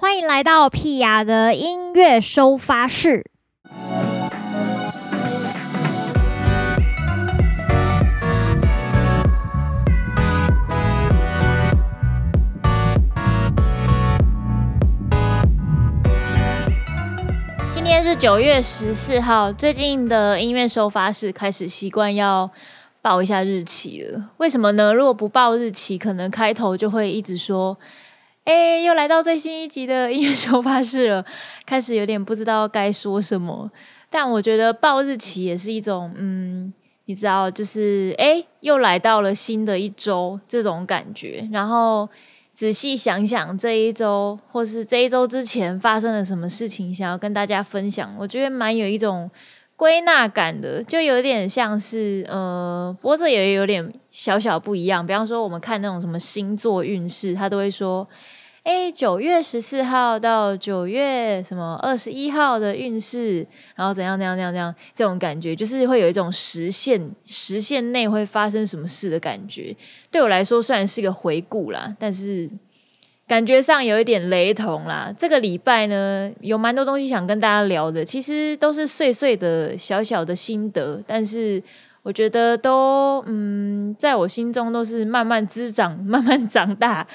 欢迎来到屁雅的音乐收发室。今天是九月十四号，最近的音乐收发室开始习惯要报一下日期了。为什么呢？如果不报日期，可能开头就会一直说。哎，又来到最新一集的音乐收发室了，开始有点不知道该说什么。但我觉得报日期也是一种，嗯，你知道，就是哎，又来到了新的一周这种感觉。然后仔细想想这一周，或是这一周之前发生了什么事情，想要跟大家分享，我觉得蛮有一种归纳感的，就有点像是，呃，不过这也有点小小不一样。比方说，我们看那种什么星座运势，他都会说。哎，九月十四号到九月什么二十一号的运势，然后怎样怎样怎样怎样，这种感觉就是会有一种实现实现内会发生什么事的感觉。对我来说，虽然是个回顾啦，但是感觉上有一点雷同啦。这个礼拜呢，有蛮多东西想跟大家聊的，其实都是碎碎的小小的心得，但是我觉得都嗯，在我心中都是慢慢滋长、慢慢长大。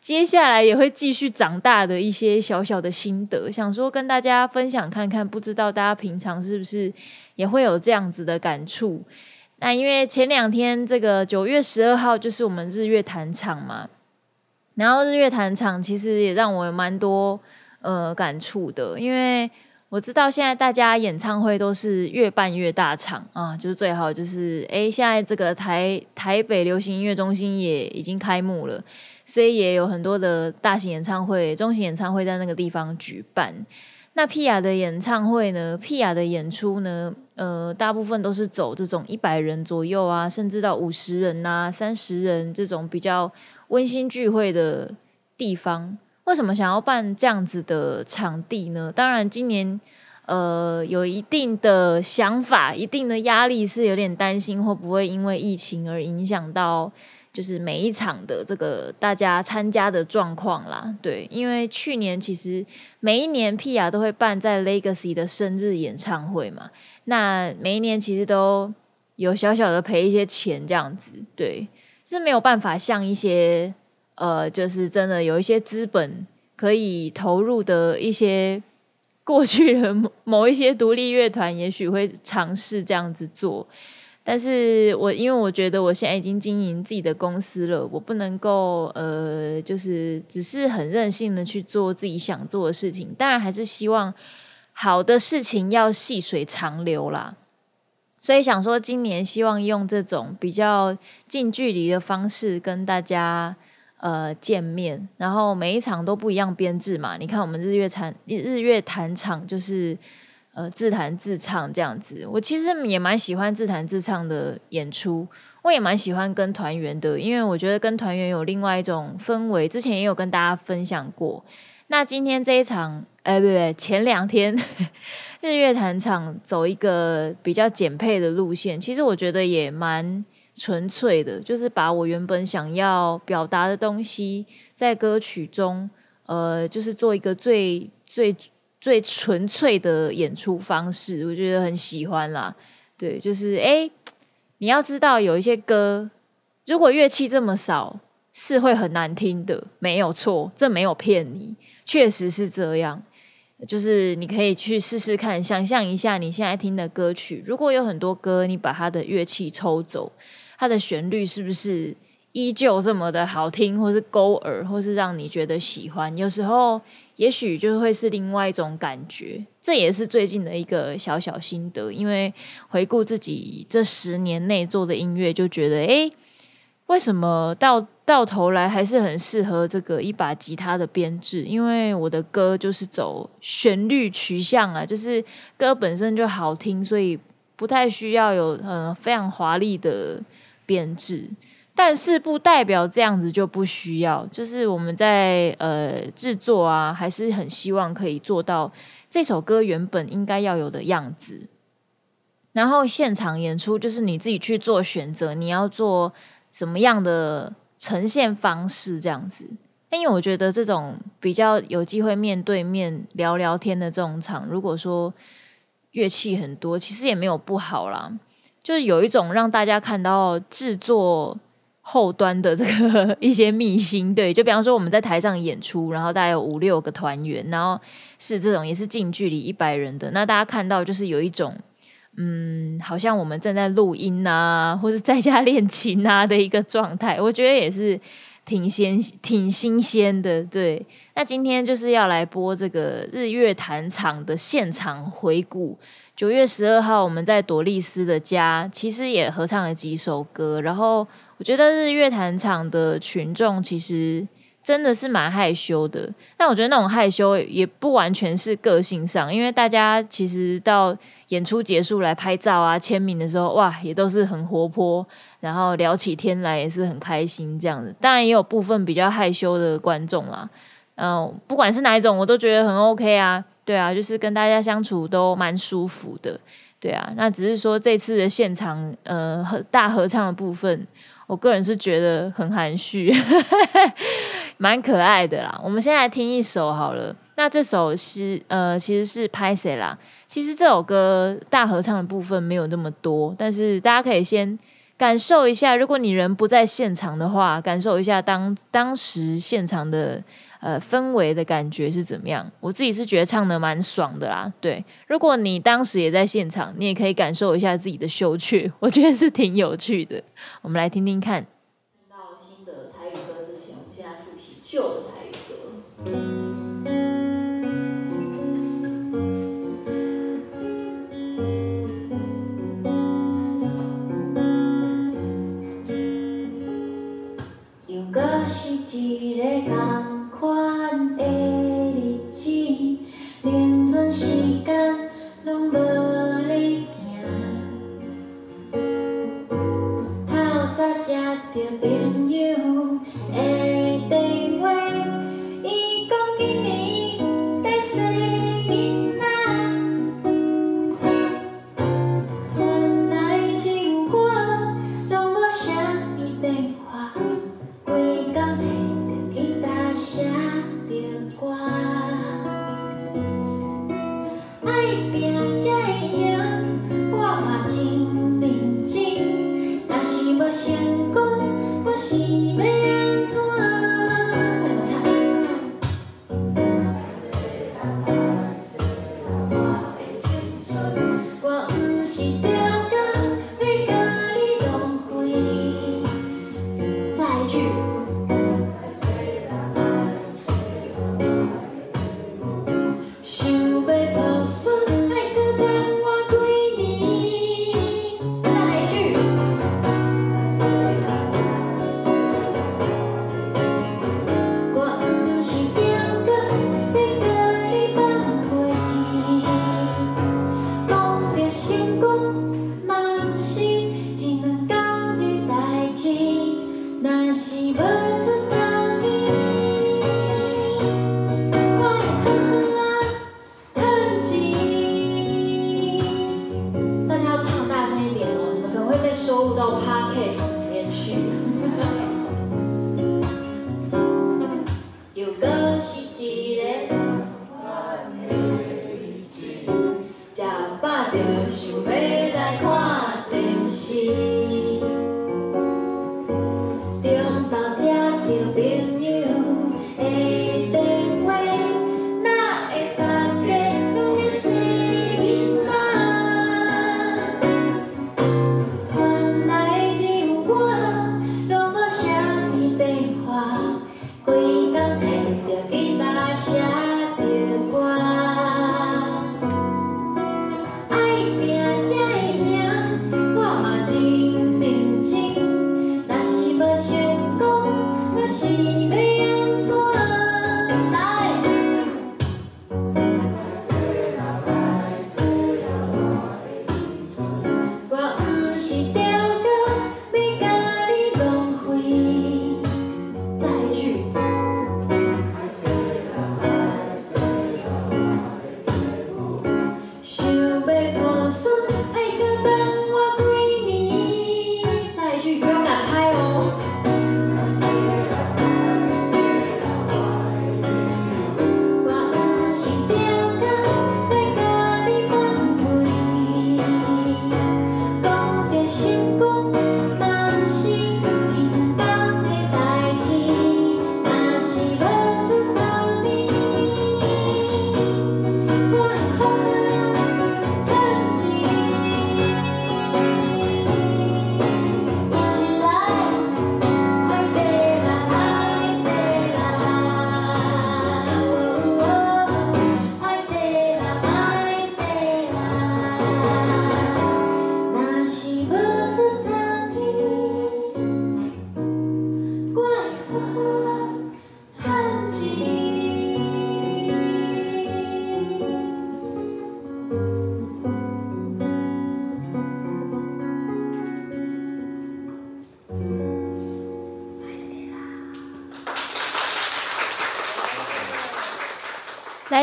接下来也会继续长大的一些小小的心得，想说跟大家分享看看，不知道大家平常是不是也会有这样子的感触？那因为前两天这个九月十二号就是我们日月潭场嘛，然后日月潭场其实也让我有蛮多呃感触的，因为我知道现在大家演唱会都是越办越大场啊，就是最好就是诶，现在这个台台北流行音乐中心也已经开幕了。所以也有很多的大型演唱会、中型演唱会在那个地方举办。那屁雅的演唱会呢？屁雅的演出呢？呃，大部分都是走这种一百人左右啊，甚至到五十人呐、三十人这种比较温馨聚会的地方。为什么想要办这样子的场地呢？当然，今年呃有一定的想法、一定的压力，是有点担心会不会因为疫情而影响到。就是每一场的这个大家参加的状况啦，对，因为去年其实每一年屁雅都会办在 Legacy 的生日演唱会嘛，那每一年其实都有小小的赔一些钱这样子，对，是没有办法像一些呃，就是真的有一些资本可以投入的一些过去的某一些独立乐团，也许会尝试这样子做。但是我因为我觉得我现在已经经营自己的公司了，我不能够呃，就是只是很任性的去做自己想做的事情。当然还是希望好的事情要细水长流啦。所以想说今年希望用这种比较近距离的方式跟大家呃见面，然后每一场都不一样编制嘛。你看我们日月潭日月潭场就是。呃，自弹自唱这样子，我其实也蛮喜欢自弹自唱的演出，我也蛮喜欢跟团员的，因为我觉得跟团员有另外一种氛围。之前也有跟大家分享过。那今天这一场，哎，不对，前两天 日月潭场走一个比较简配的路线，其实我觉得也蛮纯粹的，就是把我原本想要表达的东西在歌曲中，呃，就是做一个最最。最纯粹的演出方式，我觉得很喜欢啦。对，就是诶，你要知道有一些歌，如果乐器这么少，是会很难听的，没有错，这没有骗你，确实是这样。就是你可以去试试看，想象一下你现在听的歌曲，如果有很多歌，你把它的乐器抽走，它的旋律是不是依旧这么的好听，或是勾耳，或是让你觉得喜欢？有时候。也许就会是另外一种感觉，这也是最近的一个小小心得。因为回顾自己这十年内做的音乐，就觉得，诶，为什么到到头来还是很适合这个一把吉他的编制？因为我的歌就是走旋律取向啊，就是歌本身就好听，所以不太需要有呃非常华丽的编制。但是不代表这样子就不需要，就是我们在呃制作啊，还是很希望可以做到这首歌原本应该要有的样子。然后现场演出就是你自己去做选择，你要做什么样的呈现方式这样子。因为我觉得这种比较有机会面对面聊聊天的这种场，如果说乐器很多，其实也没有不好啦。就是有一种让大家看到制作后端的这个一些秘辛，对，就比方说我们在台上演出，然后大概有五六个团员，然后是这种也是近距离一百人的，那大家看到就是有一种，嗯，好像我们正在录音啊，或是在家练琴啊的一个状态，我觉得也是挺新挺新鲜的，对。那今天就是要来播这个日月潭场的现场回顾。九月十二号，我们在朵丽丝的家，其实也合唱了几首歌。然后我觉得日月潭场的群众其实真的是蛮害羞的，但我觉得那种害羞也不完全是个性上，因为大家其实到演出结束来拍照啊、签名的时候，哇，也都是很活泼，然后聊起天来也是很开心这样子。当然也有部分比较害羞的观众啦，嗯，不管是哪一种，我都觉得很 OK 啊。对啊，就是跟大家相处都蛮舒服的。对啊，那只是说这次的现场，呃，大合唱的部分，我个人是觉得很含蓄，蛮可爱的啦。我们先来听一首好了。那这首是呃，其实是拍谁啦？其实这首歌大合唱的部分没有那么多，但是大家可以先感受一下。如果你人不在现场的话，感受一下当当时现场的。呃，氛围的感觉是怎么样？我自己是觉得唱的蛮爽的啦。对，如果你当时也在现场，你也可以感受一下自己的羞怯，我觉得是挺有趣的。我们来听听看。看到新的台语歌之前，我们现在复习旧的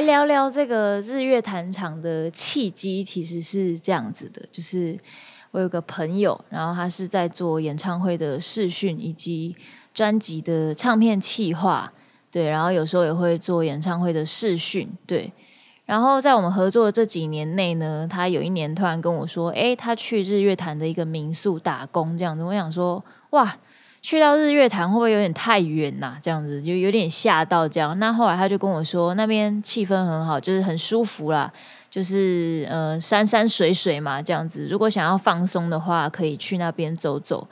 聊聊这个日月潭场的契机，其实是这样子的，就是我有个朋友，然后他是在做演唱会的视讯以及专辑的唱片企划，对，然后有时候也会做演唱会的视讯，对。然后在我们合作的这几年内呢，他有一年突然跟我说：“诶，他去日月潭的一个民宿打工，这样子。”我想说：“哇，去到日月潭会不会有点太远呐？这样子就有点吓到这样。”那后来他就跟我说：“那边气氛很好，就是很舒服啦，就是呃山山水水嘛，这样子。如果想要放松的话，可以去那边走走。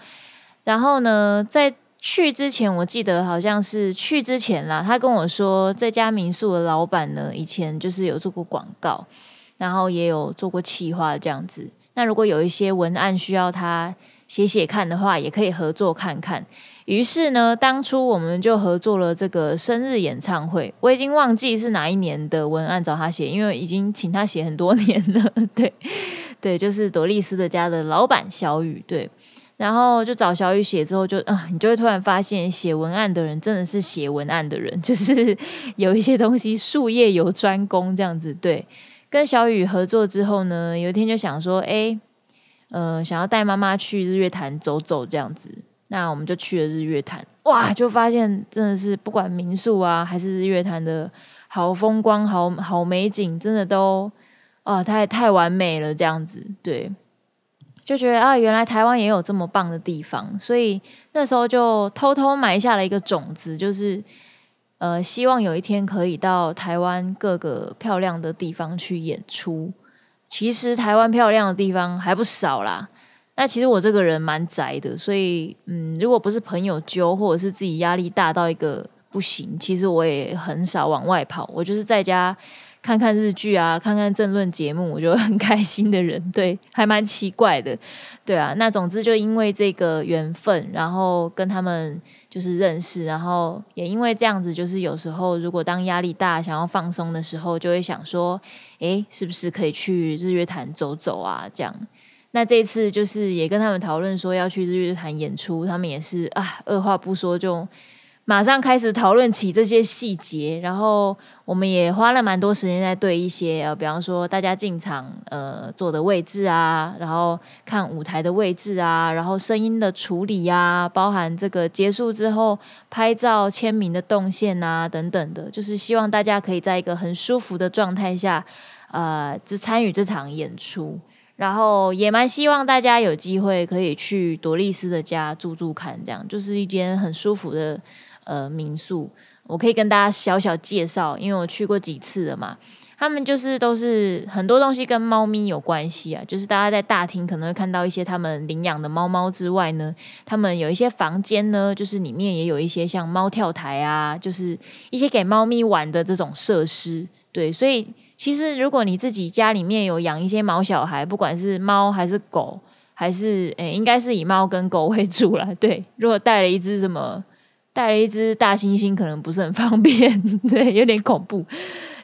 然后呢，在去之前，我记得好像是去之前啦，他跟我说，这家民宿的老板呢，以前就是有做过广告，然后也有做过企划这样子。那如果有一些文案需要他写写看的话，也可以合作看看。于是呢，当初我们就合作了这个生日演唱会。我已经忘记是哪一年的文案找他写，因为已经请他写很多年了。对，对，就是朵丽丝的家的老板小雨，对。然后就找小雨写之后就，啊，你就会突然发现，写文案的人真的是写文案的人，就是有一些东西术业有专攻这样子。对，跟小雨合作之后呢，有一天就想说，哎，呃，想要带妈妈去日月潭走走这样子，那我们就去了日月潭，哇，就发现真的是不管民宿啊，还是日月潭的好风光、好好美景，真的都啊，太太完美了这样子，对。就觉得啊，原来台湾也有这么棒的地方，所以那时候就偷偷埋下了一个种子，就是呃，希望有一天可以到台湾各个漂亮的地方去演出。其实台湾漂亮的地方还不少啦。那其实我这个人蛮宅的，所以嗯，如果不是朋友揪，或者是自己压力大到一个不行，其实我也很少往外跑，我就是在家。看看日剧啊，看看政论节目，我就很开心的人，对，还蛮奇怪的，对啊。那总之就因为这个缘分，然后跟他们就是认识，然后也因为这样子，就是有时候如果当压力大，想要放松的时候，就会想说，诶，是不是可以去日月潭走走啊？这样。那这次就是也跟他们讨论说要去日月潭演出，他们也是啊，二话不说就。马上开始讨论起这些细节，然后我们也花了蛮多时间在对一些呃，比方说大家进场呃坐的位置啊，然后看舞台的位置啊，然后声音的处理啊，包含这个结束之后拍照签名的动线啊等等的，就是希望大家可以在一个很舒服的状态下，呃，就参与这场演出，然后也蛮希望大家有机会可以去朵丽丝的家住住看，这样就是一间很舒服的。呃，民宿我可以跟大家小小介绍，因为我去过几次了嘛。他们就是都是很多东西跟猫咪有关系啊，就是大家在大厅可能会看到一些他们领养的猫猫之外呢，他们有一些房间呢，就是里面也有一些像猫跳台啊，就是一些给猫咪玩的这种设施。对，所以其实如果你自己家里面有养一些毛小孩，不管是猫还是狗，还是诶，应该是以猫跟狗为主啦。对，如果带了一只什么。带了一只大猩猩，可能不是很方便，对，有点恐怖。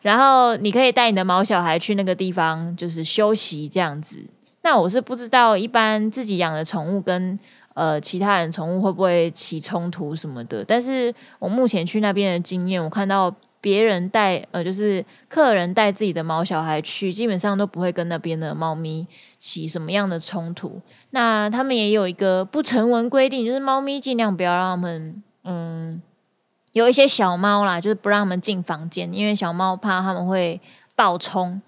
然后你可以带你的毛小孩去那个地方，就是休息这样子。那我是不知道，一般自己养的宠物跟呃其他人宠物会不会起冲突什么的。但是我目前去那边的经验，我看到别人带呃，就是客人带自己的毛小孩去，基本上都不会跟那边的猫咪起什么样的冲突。那他们也有一个不成文规定，就是猫咪尽量不要让他们。嗯，有一些小猫啦，就是不让他们进房间，因为小猫怕他们会暴冲。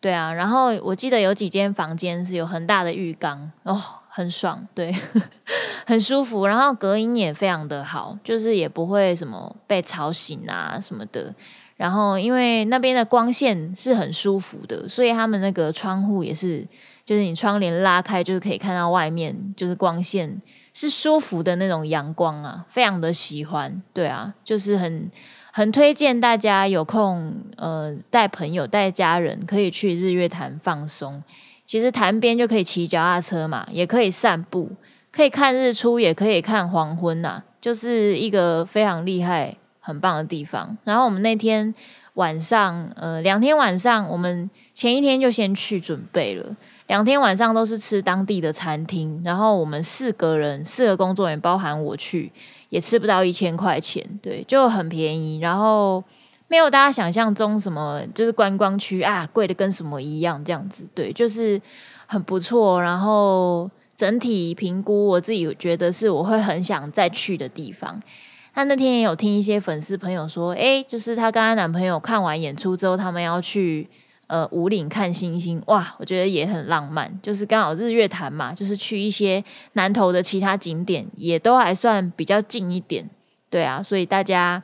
对啊，然后我记得有几间房间是有很大的浴缸哦，很爽，对，很舒服，然后隔音也非常的好，就是也不会什么被吵醒啊什么的。然后因为那边的光线是很舒服的，所以他们那个窗户也是，就是你窗帘拉开，就是可以看到外面，就是光线。是舒服的那种阳光啊，非常的喜欢，对啊，就是很很推荐大家有空，呃，带朋友带家人可以去日月潭放松。其实潭边就可以骑脚踏车嘛，也可以散步，可以看日出，也可以看黄昏呐、啊，就是一个非常厉害、很棒的地方。然后我们那天晚上，呃，两天晚上，我们前一天就先去准备了。两天晚上都是吃当地的餐厅，然后我们四个人，四个工作人员包含我去，也吃不到一千块钱，对，就很便宜。然后没有大家想象中什么，就是观光区啊，贵的跟什么一样这样子。对，就是很不错。然后整体评估，我自己觉得是我会很想再去的地方。她那天也有听一些粉丝朋友说，诶，就是她跟她男朋友看完演出之后，他们要去呃五岭看星星。哇，我觉得也很浪漫。就是刚好日月潭嘛，就是去一些南投的其他景点，也都还算比较近一点。对啊，所以大家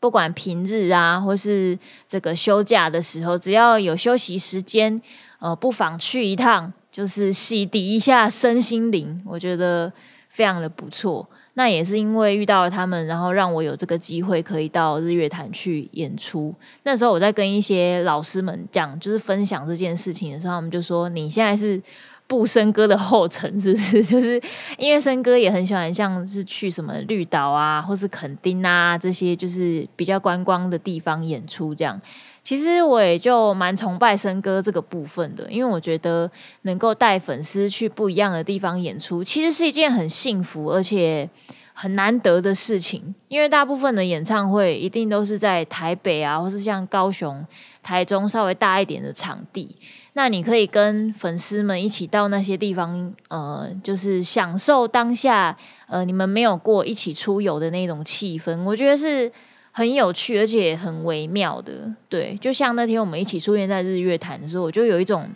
不管平日啊，或是这个休假的时候，只要有休息时间，呃，不妨去一趟，就是洗涤一下身心灵，我觉得非常的不错。那也是因为遇到了他们，然后让我有这个机会可以到日月潭去演出。那时候我在跟一些老师们讲，就是分享这件事情的时候，他们就说：“你现在是。”步笙歌的后尘 是不是？就是因为笙歌也很喜欢，像是去什么绿岛啊，或是垦丁啊这些，就是比较观光的地方演出这样。其实我也就蛮崇拜笙歌这个部分的，因为我觉得能够带粉丝去不一样的地方演出，其实是一件很幸福而且很难得的事情。因为大部分的演唱会一定都是在台北啊，或是像高雄、台中稍微大一点的场地。那你可以跟粉丝们一起到那些地方，呃，就是享受当下，呃，你们没有过一起出游的那种气氛，我觉得是很有趣而且很微妙的。对，就像那天我们一起出现在日月潭的时候，我就有一种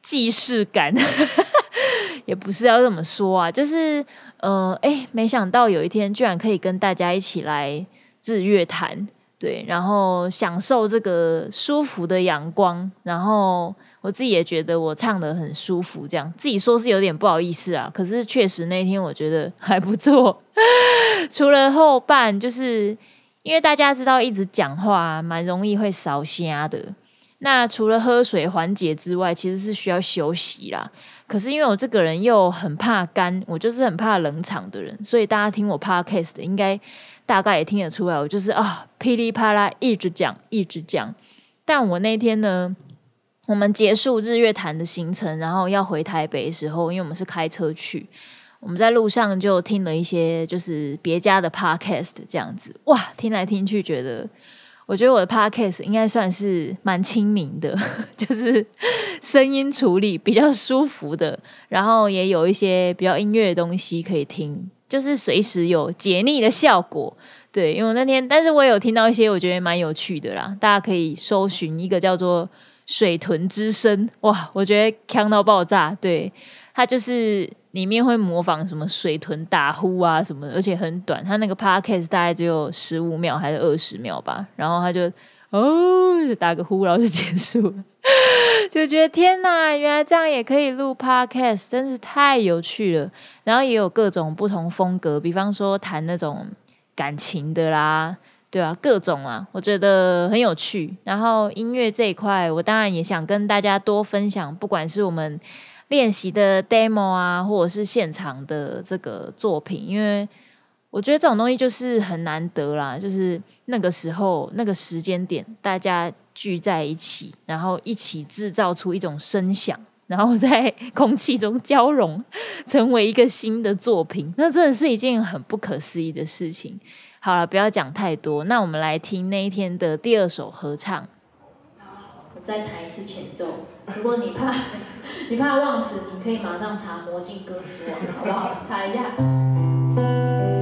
既视感，也不是要这么说啊，就是呃，哎，没想到有一天居然可以跟大家一起来日月潭，对，然后享受这个舒服的阳光，然后。我自己也觉得我唱得很舒服，这样自己说是有点不好意思啊。可是确实那天我觉得还不错，除了后半，就是因为大家知道一直讲话蛮容易会烧声的。那除了喝水缓解之外，其实是需要休息啦。可是因为我这个人又很怕干，我就是很怕冷场的人，所以大家听我 podcast 应该大概也听得出来，我就是啊噼里啪啦一直讲一直讲。但我那天呢，我们结束日月潭的行程，然后要回台北的时候，因为我们是开车去，我们在路上就听了一些就是别家的 podcast，这样子，哇，听来听去，觉得我觉得我的 podcast 应该算是蛮亲民的，就是声音处理比较舒服的，然后也有一些比较音乐的东西可以听，就是随时有解腻的效果。对，因为我那天，但是我也有听到一些我觉得蛮有趣的啦，大家可以搜寻一个叫做。水豚之声，哇，我觉得锵到爆炸。对，它就是里面会模仿什么水豚打呼啊什么的，而且很短，它那个 podcast 大概只有十五秒还是二十秒吧，然后他就哦就打个呼，然后就结束了，就觉得天哪，原来这样也可以录 podcast，真是太有趣了。然后也有各种不同风格，比方说谈那种感情的啦。对啊，各种啊，我觉得很有趣。然后音乐这一块，我当然也想跟大家多分享，不管是我们练习的 demo 啊，或者是现场的这个作品，因为我觉得这种东西就是很难得啦，就是那个时候那个时间点，大家聚在一起，然后一起制造出一种声响，然后在空气中交融，成为一个新的作品，那真的是一件很不可思议的事情。好了，不要讲太多。那我们来听那一天的第二首合唱。好，我再弹一次前奏。如果你怕 你怕忘词，你可以马上查《魔镜歌词网》，好不好？查一下。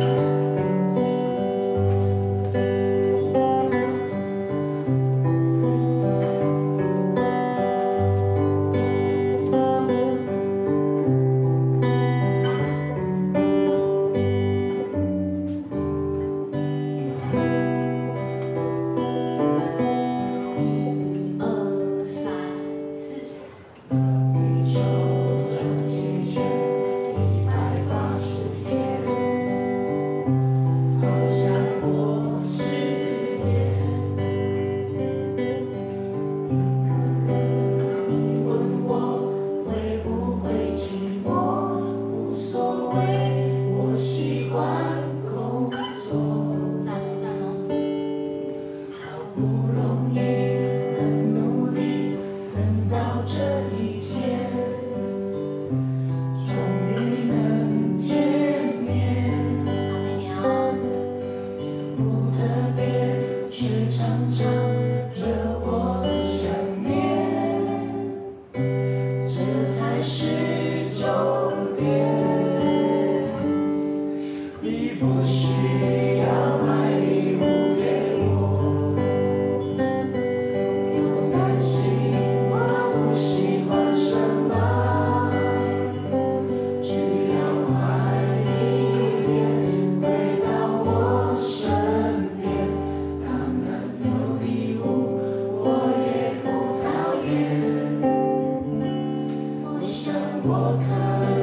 我看。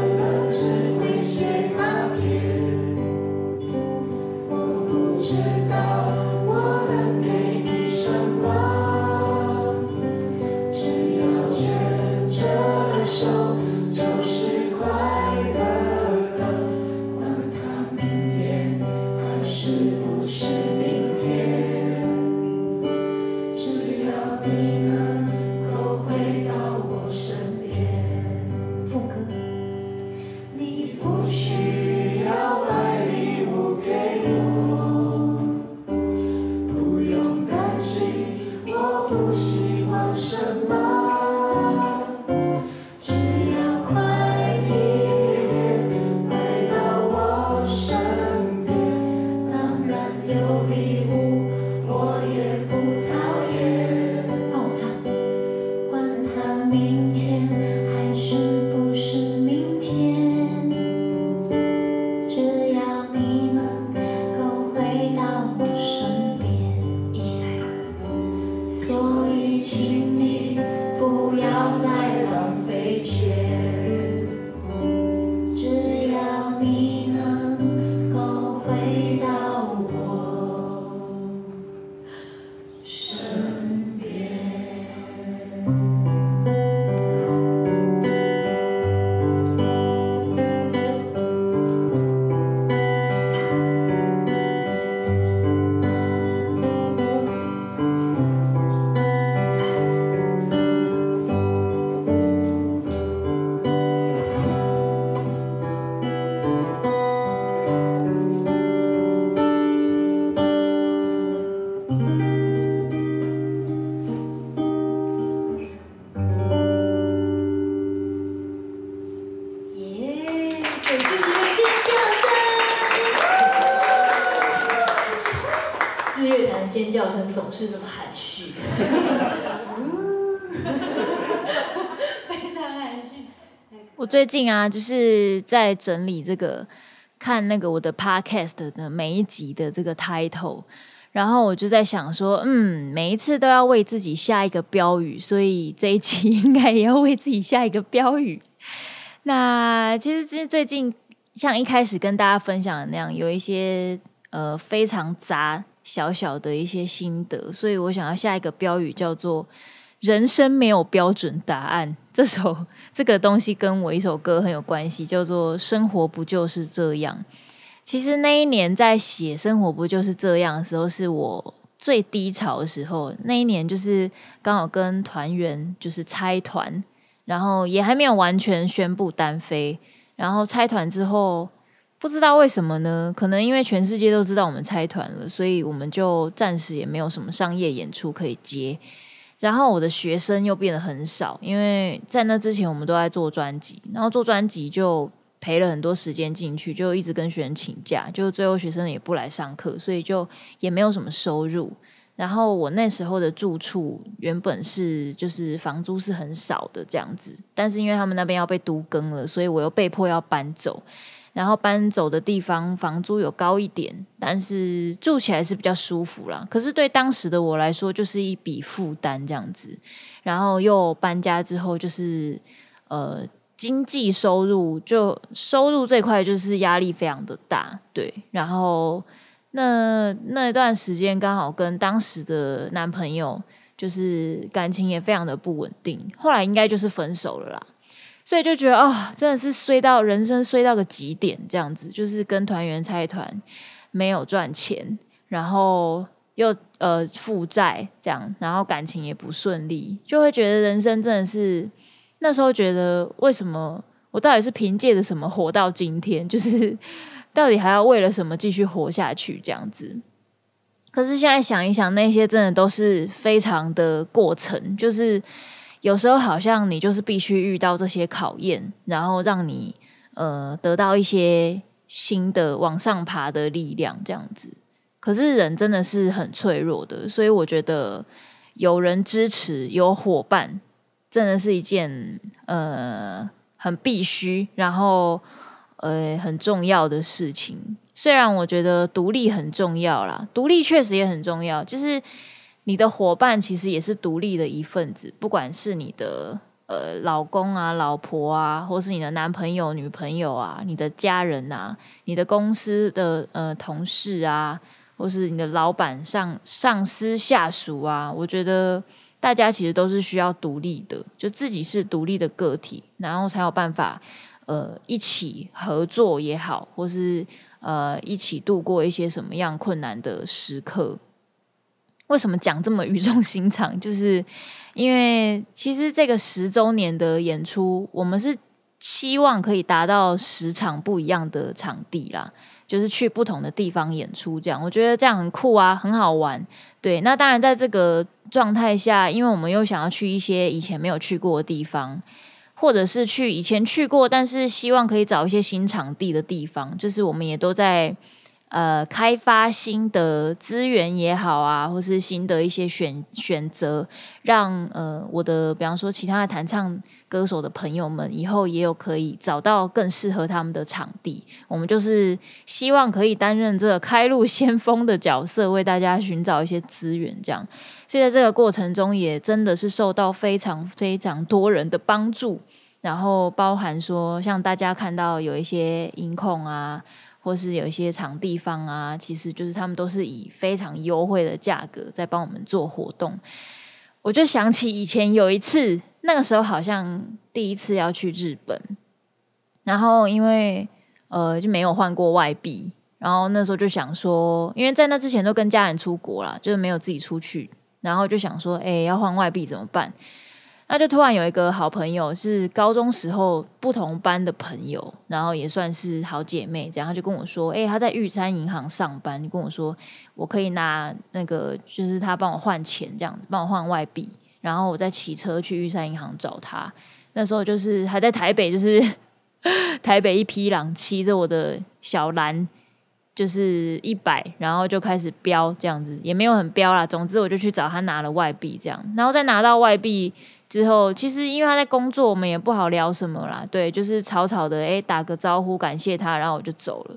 所以请最近啊，就是在整理这个，看那个我的 podcast 的每一集的这个 title，然后我就在想说，嗯，每一次都要为自己下一个标语，所以这一期 应该也要为自己下一个标语。那其实最最近像一开始跟大家分享的那样，有一些呃非常杂小小的一些心得，所以我想要下一个标语叫做“人生没有标准答案”。这首这个东西跟我一首歌很有关系，叫做《生活不就是这样》。其实那一年在写《生活不就是这样》的时候，是我最低潮的时候。那一年就是刚好跟团员就是拆团。然后也还没有完全宣布单飞，然后拆团之后，不知道为什么呢？可能因为全世界都知道我们拆团了，所以我们就暂时也没有什么商业演出可以接。然后我的学生又变得很少，因为在那之前我们都在做专辑，然后做专辑就赔了很多时间进去，就一直跟学生请假，就最后学生也不来上课，所以就也没有什么收入。然后我那时候的住处原本是就是房租是很少的这样子，但是因为他们那边要被都更了，所以我又被迫要搬走。然后搬走的地方房租有高一点，但是住起来是比较舒服啦。可是对当时的我来说，就是一笔负担这样子。然后又搬家之后，就是呃经济收入就收入这块就是压力非常的大，对，然后。那那段时间刚好跟当时的男朋友就是感情也非常的不稳定，后来应该就是分手了啦，所以就觉得啊、真的是衰到人生衰到个极点，这样子就是跟团员拆团，没有赚钱，然后又呃负债这样，然后感情也不顺利，就会觉得人生真的是那时候觉得为什么我到底是凭借着什么活到今天，就是。到底还要为了什么继续活下去？这样子，可是现在想一想，那些真的都是非常的过程。就是有时候好像你就是必须遇到这些考验，然后让你呃得到一些新的往上爬的力量，这样子。可是人真的是很脆弱的，所以我觉得有人支持，有伙伴，真的是一件呃很必须。然后。呃，很重要的事情。虽然我觉得独立很重要啦，独立确实也很重要。就是你的伙伴其实也是独立的一份子，不管是你的呃老公啊、老婆啊，或是你的男朋友、女朋友啊、你的家人啊、你的公司的呃同事啊，或是你的老板、上上司、下属啊，我觉得大家其实都是需要独立的，就自己是独立的个体，然后才有办法。呃，一起合作也好，或是呃，一起度过一些什么样困难的时刻。为什么讲这么语重心长？就是因为其实这个十周年的演出，我们是希望可以达到十场不一样的场地啦，就是去不同的地方演出。这样我觉得这样很酷啊，很好玩。对，那当然在这个状态下，因为我们又想要去一些以前没有去过的地方。或者是去以前去过，但是希望可以找一些新场地的地方，就是我们也都在呃开发新的资源也好啊，或是新的一些选选择，让呃我的比方说其他的弹唱歌手的朋友们以后也有可以找到更适合他们的场地。我们就是希望可以担任这个开路先锋的角色，为大家寻找一些资源，这样。所以在这个过程中，也真的是受到非常非常多人的帮助。然后包含说，像大家看到有一些音控啊，或是有一些场地方啊，其实就是他们都是以非常优惠的价格在帮我们做活动。我就想起以前有一次，那个时候好像第一次要去日本，然后因为呃就没有换过外币，然后那时候就想说，因为在那之前都跟家人出国啦，就是没有自己出去，然后就想说，哎，要换外币怎么办？那就突然有一个好朋友，是高中时候不同班的朋友，然后也算是好姐妹，这样他就跟我说：“哎，他在玉山银行上班，你跟我说我可以拿那个，就是他帮我换钱这样子，帮我换外币，然后我再骑车去玉山银行找他。那时候就是还在台北，就是 台北一匹狼骑着我的小蓝，就是一百，然后就开始飙这样子，也没有很飙啦。总之我就去找他拿了外币，这样，然后再拿到外币。”之后，其实因为他在工作，我们也不好聊什么啦。对，就是草草的，诶，打个招呼，感谢他，然后我就走了。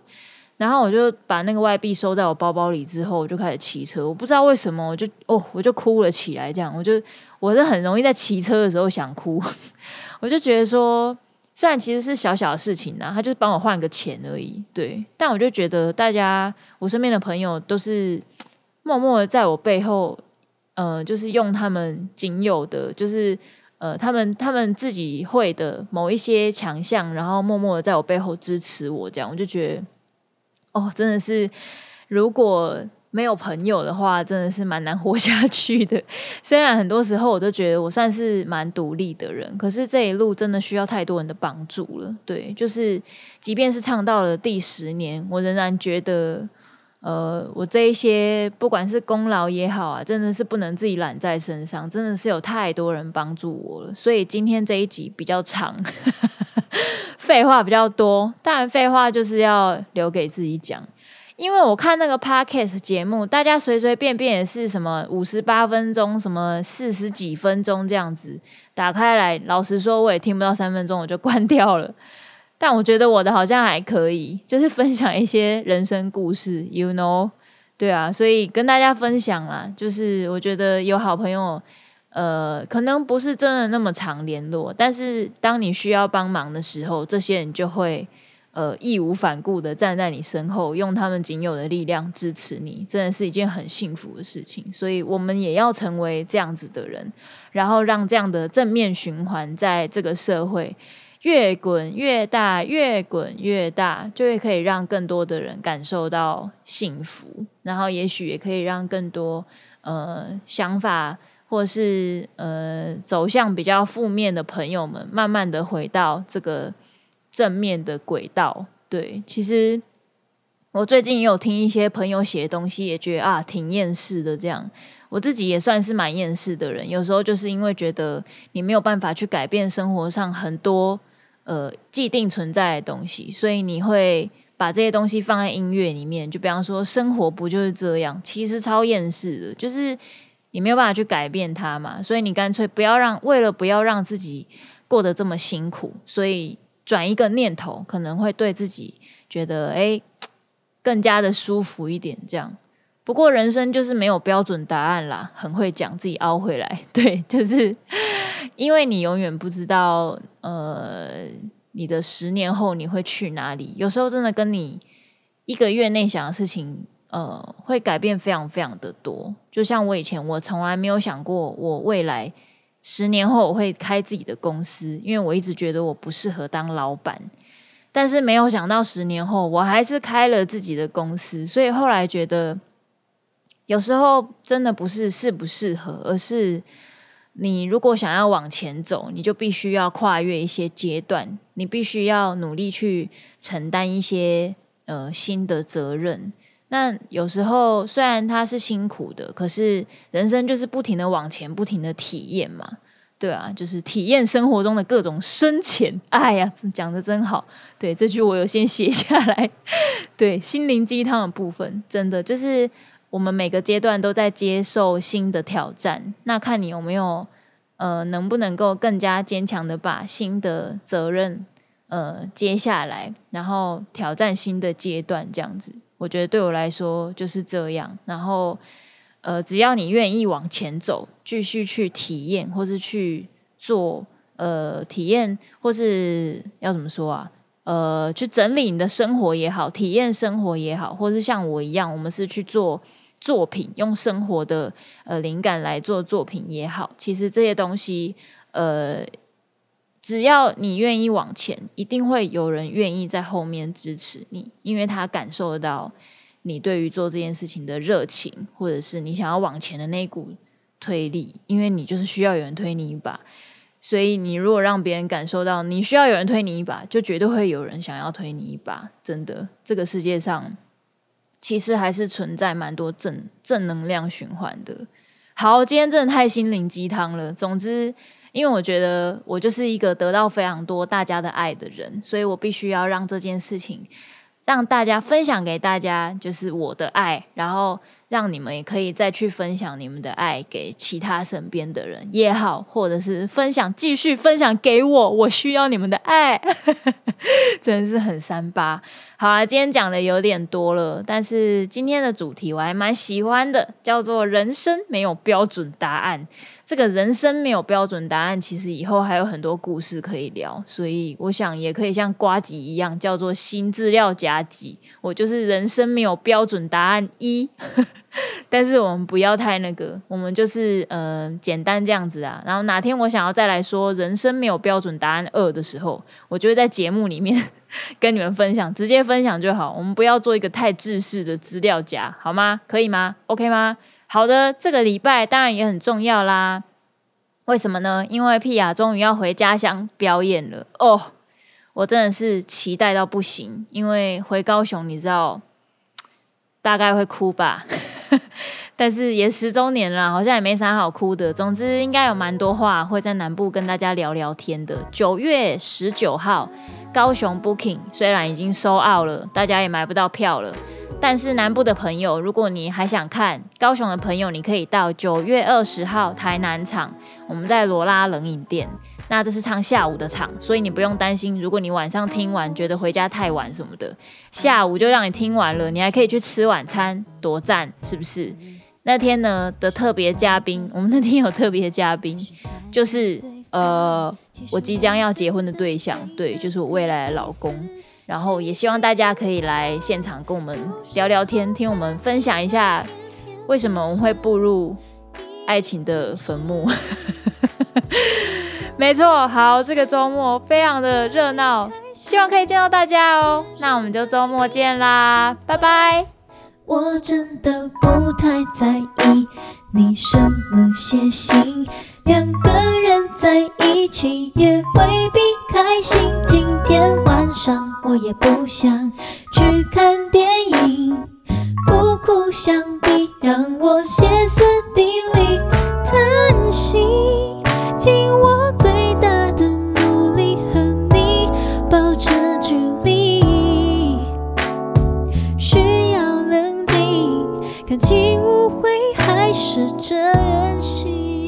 然后我就把那个外币收在我包包里，之后我就开始骑车。我不知道为什么，我就哦，我就哭了起来。这样，我就我是很容易在骑车的时候想哭。我就觉得说，虽然其实是小小的事情呐，他就是帮我换个钱而已。对，但我就觉得大家，我身边的朋友都是默默的在我背后。呃，就是用他们仅有的，就是呃，他们他们自己会的某一些强项，然后默默的在我背后支持我，这样我就觉得，哦，真的是如果没有朋友的话，真的是蛮难活 下去的。虽然很多时候我都觉得我算是蛮独立的人，可是这一路真的需要太多人的帮助了。对，就是即便是唱到了第十年，我仍然觉得。呃，我这一些不管是功劳也好啊，真的是不能自己揽在身上，真的是有太多人帮助我了。所以今天这一集比较长，废话比较多。当然，废话就是要留给自己讲，因为我看那个 podcast 节目，大家随随便便也是什么五十八分钟，什么四十几分钟这样子打开来，老实说，我也听不到三分钟，我就关掉了。但我觉得我的好像还可以，就是分享一些人生故事，you know，对啊，所以跟大家分享啦。就是我觉得有好朋友，呃，可能不是真的那么常联络，但是当你需要帮忙的时候，这些人就会呃义无反顾的站在你身后，用他们仅有的力量支持你，真的是一件很幸福的事情。所以我们也要成为这样子的人，然后让这样的正面循环在这个社会。越滚越大，越滚越大，就会可以让更多的人感受到幸福，然后也许也可以让更多呃想法或是呃走向比较负面的朋友们，慢慢的回到这个正面的轨道。对，其实我最近也有听一些朋友写的东西，也觉得啊挺厌世的。这样，我自己也算是蛮厌世的人，有时候就是因为觉得你没有办法去改变生活上很多。呃，既定存在的东西，所以你会把这些东西放在音乐里面。就比方说，生活不就是这样？其实超厌世的，就是你没有办法去改变它嘛。所以你干脆不要让，为了不要让自己过得这么辛苦，所以转一个念头，可能会对自己觉得诶 更加的舒服一点。这样。不过人生就是没有标准答案啦，很会讲自己凹回来。对，就是。因为你永远不知道，呃，你的十年后你会去哪里？有时候真的跟你一个月内想的事情，呃，会改变非常非常的多。就像我以前，我从来没有想过，我未来十年后我会开自己的公司，因为我一直觉得我不适合当老板。但是没有想到十年后，我还是开了自己的公司。所以后来觉得，有时候真的不是适不适合，而是。你如果想要往前走，你就必须要跨越一些阶段，你必须要努力去承担一些呃新的责任。那有时候虽然它是辛苦的，可是人生就是不停的往前，不停的体验嘛。对啊，就是体验生活中的各种深浅。哎呀，讲的真好。对，这句我有先写下来。对，心灵鸡汤的部分，真的就是我们每个阶段都在接受新的挑战。那看你有没有，呃，能不能够更加坚强的把新的责任，呃，接下来，然后挑战新的阶段，这样子。我觉得对我来说就是这样，然后呃，只要你愿意往前走，继续去体验，或是去做呃体验，或是要怎么说啊？呃，去整理你的生活也好，体验生活也好，或是像我一样，我们是去做作品，用生活的呃灵感来做作品也好，其实这些东西呃。只要你愿意往前，一定会有人愿意在后面支持你，因为他感受到你对于做这件事情的热情，或者是你想要往前的那股推力，因为你就是需要有人推你一把。所以你如果让别人感受到你需要有人推你一把，就绝对会有人想要推你一把。真的，这个世界上其实还是存在蛮多正正能量循环的。好，今天真的太心灵鸡汤了。总之。因为我觉得我就是一个得到非常多大家的爱的人，所以我必须要让这件事情让大家分享给大家，就是我的爱，然后让你们也可以再去分享你们的爱给其他身边的人也好，或者是分享继续分享给我，我需要你们的爱，真的是很三八。好啦，今天讲的有点多了，但是今天的主题我还蛮喜欢的，叫做人生没有标准答案。这个人生没有标准答案，其实以后还有很多故事可以聊，所以我想也可以像瓜吉一样，叫做新资料夹集。我就是人生没有标准答案一，但是我们不要太那个，我们就是呃简单这样子啊。然后哪天我想要再来说人生没有标准答案二的时候，我就会在节目里面 跟你们分享，直接分享就好。我们不要做一个太制式的资料夹，好吗？可以吗？OK 吗？好的，这个礼拜当然也很重要啦。为什么呢？因为屁雅终于要回家乡表演了哦！我真的是期待到不行。因为回高雄，你知道，大概会哭吧。但是也十周年了，好像也没啥好哭的。总之，应该有蛮多话会在南部跟大家聊聊天的。九月十九号，高雄 Booking 虽然已经 sold out 了，大家也买不到票了。但是南部的朋友，如果你还想看高雄的朋友，你可以到九月二十号台南场，我们在罗拉冷饮店。那这是唱下午的场，所以你不用担心，如果你晚上听完觉得回家太晚什么的，下午就让你听完了，你还可以去吃晚餐，多赞，是不是？那天呢的特别嘉宾，我们那天有特别嘉宾，就是呃，我即将要结婚的对象，对，就是我未来的老公。然后也希望大家可以来现场跟我们聊聊天，听我们分享一下为什么我们会步入爱情的坟墓。没错，好，这个周末非常的热闹，希望可以见到大家哦。那我们就周末见啦，拜拜。我真的不太在意你什么血型，两个人在一起也未必开心。今天晚上。我也不想去看电影，苦苦相逼让我歇斯底里叹息，尽我最大的努力和你保持距离，需要冷静，感情误会还是真心。